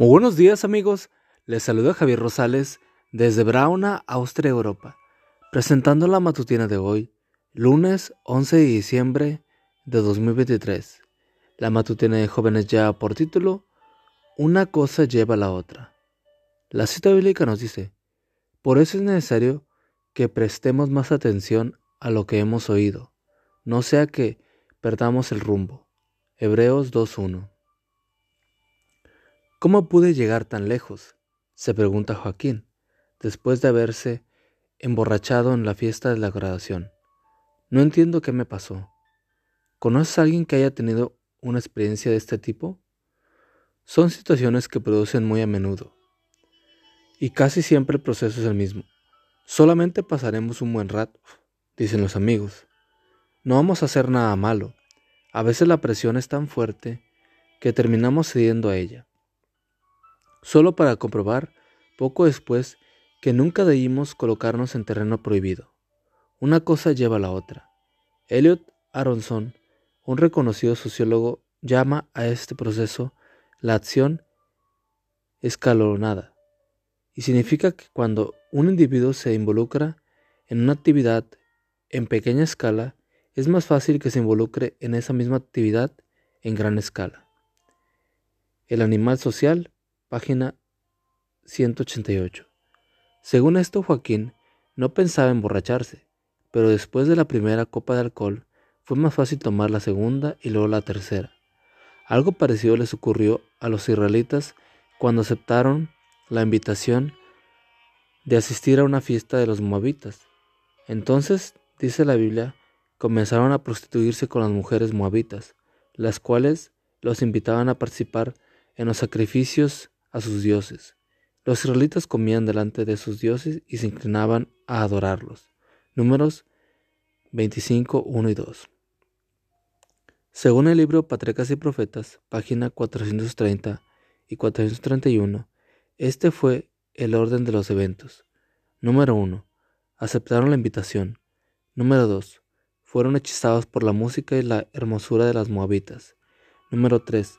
Muy buenos días amigos, les saluda Javier Rosales desde Brauna, Austria, Europa, presentando la matutina de hoy, lunes 11 de diciembre de 2023. La matutina de jóvenes ya por título, Una cosa lleva a la otra. La cita bíblica nos dice, por eso es necesario que prestemos más atención a lo que hemos oído, no sea que perdamos el rumbo. Hebreos 2.1 ¿Cómo pude llegar tan lejos? se pregunta Joaquín, después de haberse emborrachado en la fiesta de la graduación. No entiendo qué me pasó. ¿Conoces a alguien que haya tenido una experiencia de este tipo? Son situaciones que producen muy a menudo. Y casi siempre el proceso es el mismo. Solamente pasaremos un buen rato, dicen los amigos. No vamos a hacer nada malo. A veces la presión es tan fuerte que terminamos cediendo a ella solo para comprobar poco después que nunca debimos colocarnos en terreno prohibido. Una cosa lleva a la otra. Elliot Aronson, un reconocido sociólogo, llama a este proceso la acción escalonada, y significa que cuando un individuo se involucra en una actividad en pequeña escala, es más fácil que se involucre en esa misma actividad en gran escala. El animal social página 188. Según esto, Joaquín no pensaba emborracharse, pero después de la primera copa de alcohol fue más fácil tomar la segunda y luego la tercera. Algo parecido les ocurrió a los israelitas cuando aceptaron la invitación de asistir a una fiesta de los moabitas. Entonces, dice la Biblia, comenzaron a prostituirse con las mujeres moabitas, las cuales los invitaban a participar en los sacrificios a sus dioses. Los israelitas comían delante de sus dioses y se inclinaban a adorarlos. Números 25, 1 y 2. Según el libro Patriarcas y Profetas, página 430 y 431, este fue el orden de los eventos. Número 1. Aceptaron la invitación. Número 2. Fueron hechizados por la música y la hermosura de las moabitas. Número 3.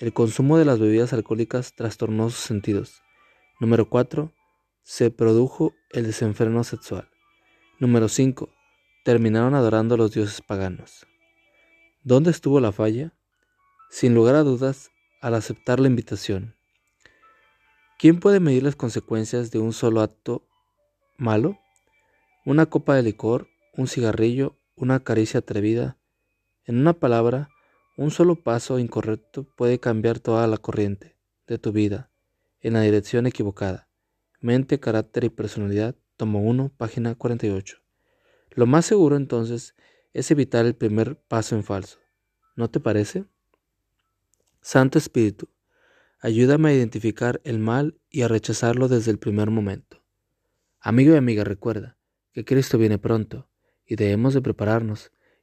El consumo de las bebidas alcohólicas trastornó sus sentidos. Número 4. Se produjo el desenfreno sexual. Número 5. Terminaron adorando a los dioses paganos. ¿Dónde estuvo la falla? Sin lugar a dudas, al aceptar la invitación. ¿Quién puede medir las consecuencias de un solo acto malo? Una copa de licor, un cigarrillo, una caricia atrevida. En una palabra, un solo paso incorrecto puede cambiar toda la corriente de tu vida en la dirección equivocada. Mente, carácter y personalidad, tomo 1, página 48. Lo más seguro entonces es evitar el primer paso en falso. ¿No te parece? Santo Espíritu, ayúdame a identificar el mal y a rechazarlo desde el primer momento. Amigo y amiga, recuerda que Cristo viene pronto y debemos de prepararnos